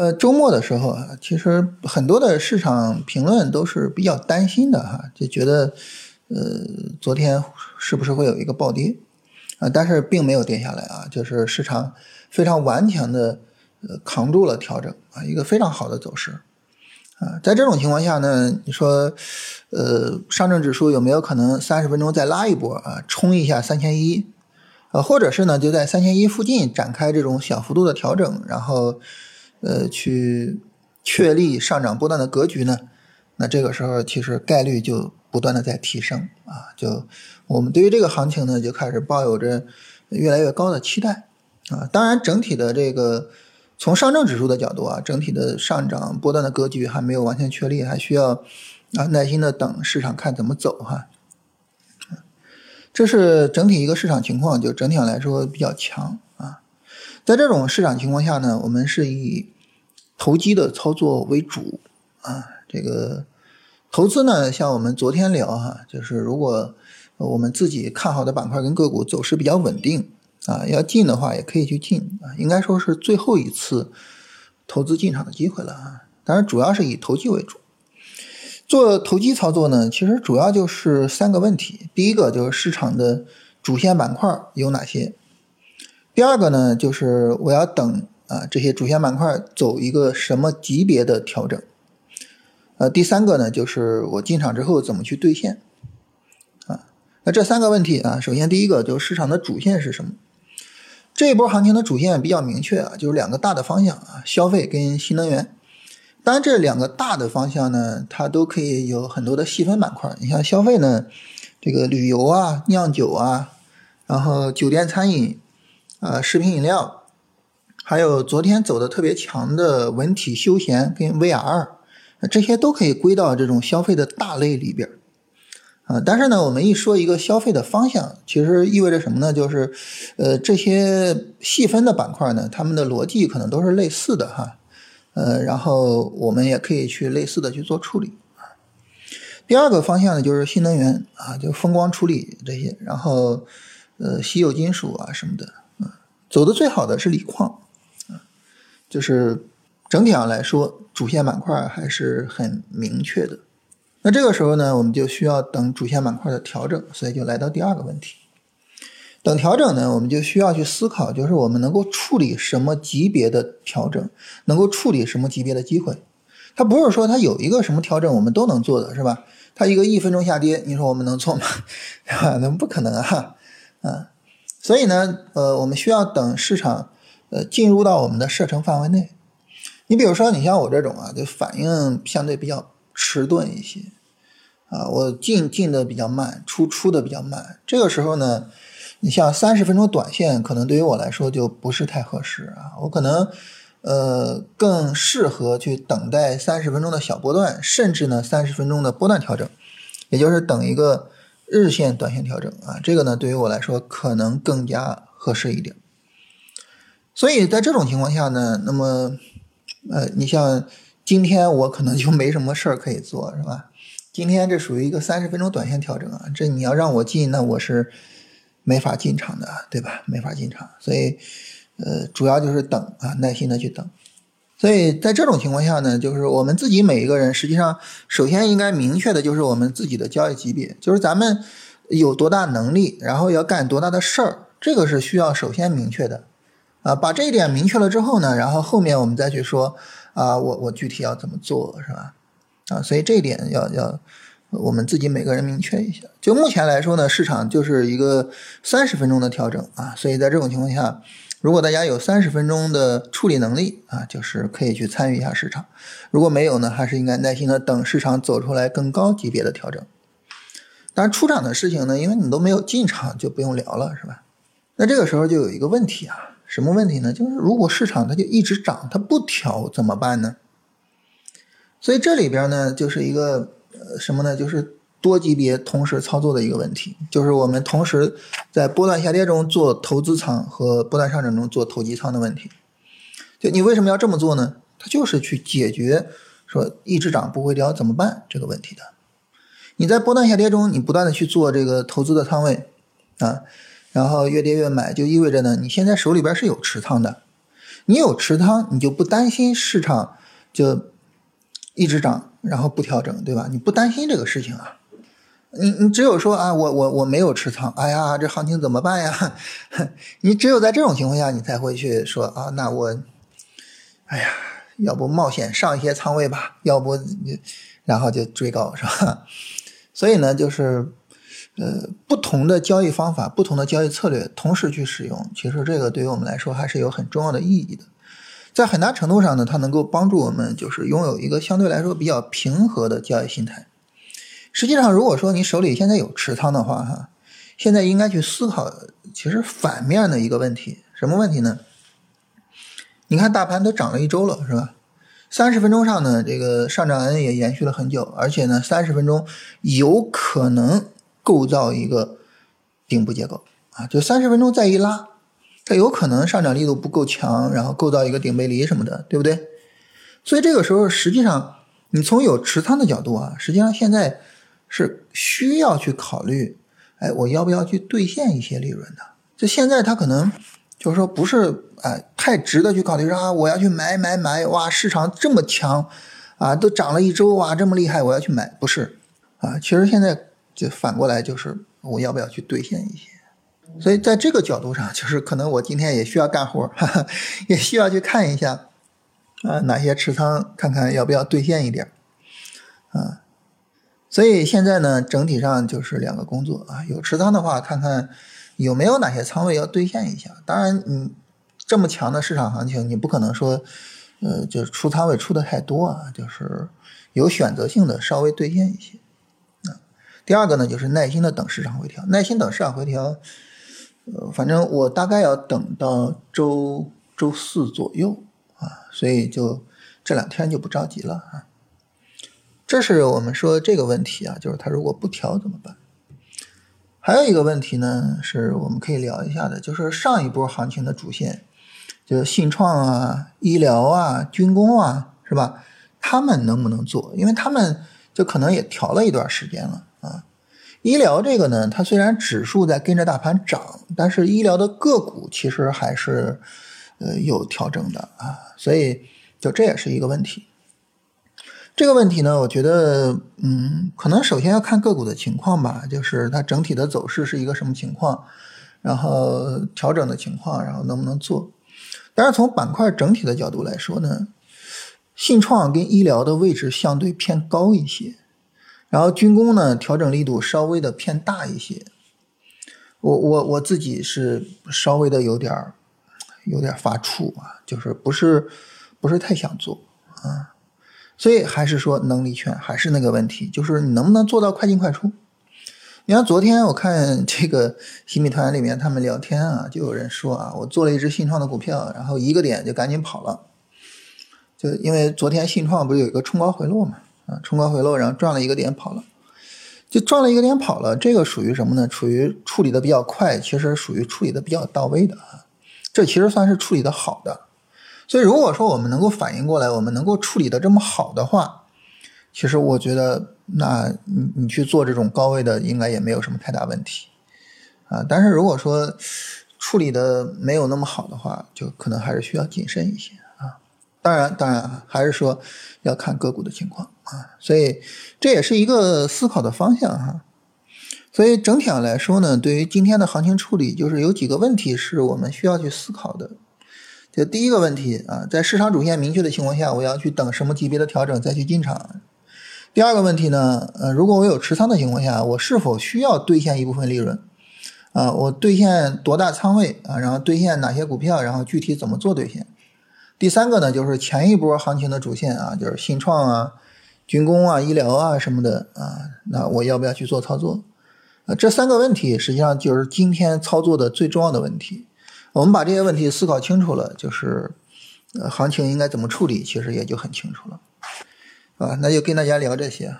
呃，周末的时候啊，其实很多的市场评论都是比较担心的哈，就觉得，呃，昨天是不是会有一个暴跌啊？但是并没有跌下来啊，就是市场非常顽强的呃扛住了调整啊，一个非常好的走势啊。在这种情况下呢，你说，呃，上证指数有没有可能三十分钟再拉一波啊，冲一下三千一？呃，或者是呢，就在三千一附近展开这种小幅度的调整，然后。呃，去确立上涨波段的格局呢？那这个时候其实概率就不断的在提升啊，就我们对于这个行情呢，就开始抱有着越来越高的期待啊。当然，整体的这个从上证指数的角度啊，整体的上涨波段的格局还没有完全确立，还需要啊耐心的等市场看怎么走哈。这是整体一个市场情况，就整体上来说比较强。在这种市场情况下呢，我们是以投机的操作为主啊。这个投资呢，像我们昨天聊哈，就是如果我们自己看好的板块跟个股走势比较稳定啊，要进的话也可以去进啊。应该说是最后一次投资进场的机会了啊。当然，主要是以投机为主。做投机操作呢，其实主要就是三个问题。第一个就是市场的主线板块有哪些。第二个呢，就是我要等啊这些主线板块走一个什么级别的调整，呃，第三个呢，就是我进场之后怎么去兑现，啊，那这三个问题啊，首先第一个就是市场的主线是什么？这一波行情的主线比较明确啊，就是两个大的方向啊，消费跟新能源。当然这两个大的方向呢，它都可以有很多的细分板块。你像消费呢，这个旅游啊、酿酒啊，然后酒店餐饮。啊，食品饮料，还有昨天走的特别强的文体休闲跟 VR，这些都可以归到这种消费的大类里边啊，但是呢，我们一说一个消费的方向，其实意味着什么呢？就是，呃，这些细分的板块呢，它们的逻辑可能都是类似的哈。呃，然后我们也可以去类似的去做处理啊。第二个方向呢，就是新能源啊，就风光处理这些，然后呃，稀有金属啊什么的。走的最好的是锂矿，啊，就是整体上来说，主线板块还是很明确的。那这个时候呢，我们就需要等主线板块的调整，所以就来到第二个问题。等调整呢，我们就需要去思考，就是我们能够处理什么级别的调整，能够处理什么级别的机会。它不是说它有一个什么调整我们都能做的是吧？它一个一分钟下跌，你说我们能做吗？对吧？那不可能啊，啊。所以呢，呃，我们需要等市场，呃，进入到我们的射程范围内。你比如说，你像我这种啊，就反应相对比较迟钝一些，啊，我进进的比较慢，出出的比较慢。这个时候呢，你像三十分钟短线，可能对于我来说就不是太合适啊。我可能，呃，更适合去等待三十分钟的小波段，甚至呢，三十分钟的波段调整，也就是等一个。日线、短线调整啊，这个呢对于我来说可能更加合适一点。所以在这种情况下呢，那么呃，你像今天我可能就没什么事儿可以做，是吧？今天这属于一个三十分钟短线调整啊，这你要让我进，那我是没法进场的，对吧？没法进场，所以呃，主要就是等啊，耐心的去等。所以在这种情况下呢，就是我们自己每一个人，实际上首先应该明确的就是我们自己的交易级别，就是咱们有多大能力，然后要干多大的事儿，这个是需要首先明确的，啊，把这一点明确了之后呢，然后后面我们再去说，啊，我我具体要怎么做，是吧？啊，所以这一点要要我们自己每个人明确一下。就目前来说呢，市场就是一个三十分钟的调整啊，所以在这种情况下。如果大家有三十分钟的处理能力啊，就是可以去参与一下市场；如果没有呢，还是应该耐心的等市场走出来更高级别的调整。当然，出场的事情呢，因为你都没有进场，就不用聊了，是吧？那这个时候就有一个问题啊，什么问题呢？就是如果市场它就一直涨，它不调怎么办呢？所以这里边呢，就是一个什么呢？就是。多级别同时操作的一个问题，就是我们同时在波段下跌中做投资仓和波段上涨中做投机仓的问题。就你为什么要这么做呢？它就是去解决说一直涨不会掉怎么办这个问题的。你在波段下跌中，你不断的去做这个投资的仓位啊，然后越跌越买，就意味着呢，你现在手里边是有持仓的。你有持仓，你就不担心市场就一直涨，然后不调整，对吧？你不担心这个事情啊。你你只有说啊，我我我没有持仓，哎呀，这行情怎么办呀？你只有在这种情况下，你才会去说啊，那我，哎呀，要不冒险上一些仓位吧，要不你然后就追高是吧？所以呢，就是呃，不同的交易方法，不同的交易策略同时去使用，其实这个对于我们来说还是有很重要的意义的。在很大程度上呢，它能够帮助我们就是拥有一个相对来说比较平和的交易心态。实际上，如果说你手里现在有持仓的话，哈，现在应该去思考，其实反面的一个问题，什么问题呢？你看大盘都涨了一周了，是吧？三十分钟上呢，这个上涨 N 也延续了很久，而且呢，三十分钟有可能构造一个顶部结构啊，就三十分钟再一拉，它有可能上涨力度不够强，然后构造一个顶背离什么的，对不对？所以这个时候，实际上你从有持仓的角度啊，实际上现在。是需要去考虑，哎，我要不要去兑现一些利润的？就现在他可能就是说不是哎太值得去考虑说啊，我要去买买买，哇，市场这么强啊，都涨了一周哇，这么厉害，我要去买，不是啊？其实现在就反过来就是我要不要去兑现一些？所以在这个角度上，就是可能我今天也需要干活，哈哈，也需要去看一下啊，哪些持仓，看看要不要兑现一点啊。所以现在呢，整体上就是两个工作啊。有持仓的话，看看有没有哪些仓位要兑现一下。当然，你这么强的市场行情，你不可能说，呃，就是出仓位出的太多啊。就是有选择性的稍微兑现一些啊。第二个呢，就是耐心的等市场回调，耐心等市场回调。呃，反正我大概要等到周周四左右啊，所以就这两天就不着急了啊。这是我们说这个问题啊，就是它如果不调怎么办？还有一个问题呢，是我们可以聊一下的，就是上一波行情的主线，就是信创啊、医疗啊、军工啊，是吧？他们能不能做？因为他们就可能也调了一段时间了啊。医疗这个呢，它虽然指数在跟着大盘涨，但是医疗的个股其实还是呃有调整的啊，所以就这也是一个问题。这个问题呢，我觉得，嗯，可能首先要看个股的情况吧，就是它整体的走势是一个什么情况，然后调整的情况，然后能不能做。但是从板块整体的角度来说呢，信创跟医疗的位置相对偏高一些，然后军工呢调整力度稍微的偏大一些。我我我自己是稍微的有点儿有点发怵啊，就是不是不是太想做啊。所以还是说能力圈还是那个问题，就是你能不能做到快进快出？你看昨天我看这个新米团里面他们聊天啊，就有人说啊，我做了一只信创的股票，然后一个点就赶紧跑了，就因为昨天信创不是有一个冲高回落嘛，啊，冲高回落，然后赚了一个点跑了，就赚了一个点跑了，这个属于什么呢？处于处理的比较快，其实属于处理的比较到位的啊，这其实算是处理的好的。所以，如果说我们能够反应过来，我们能够处理的这么好的话，其实我觉得，那你你去做这种高位的，应该也没有什么太大问题啊。但是如果说处理的没有那么好的话，就可能还是需要谨慎一些啊。当然，当然还是说要看个股的情况啊。所以这也是一个思考的方向哈。所以整体上来说呢，对于今天的行情处理，就是有几个问题是我们需要去思考的。就第一个问题啊，在市场主线明确的情况下，我要去等什么级别的调整再去进场。第二个问题呢，呃，如果我有持仓的情况下，我是否需要兑现一部分利润？啊，我兑现多大仓位啊？然后兑现哪些股票？然后具体怎么做兑现？第三个呢，就是前一波行情的主线啊，就是信创啊、军工啊、医疗啊什么的啊，那我要不要去做操作？啊，这三个问题实际上就是今天操作的最重要的问题。我们把这些问题思考清楚了，就是，行情应该怎么处理，其实也就很清楚了，啊，那就跟大家聊这些。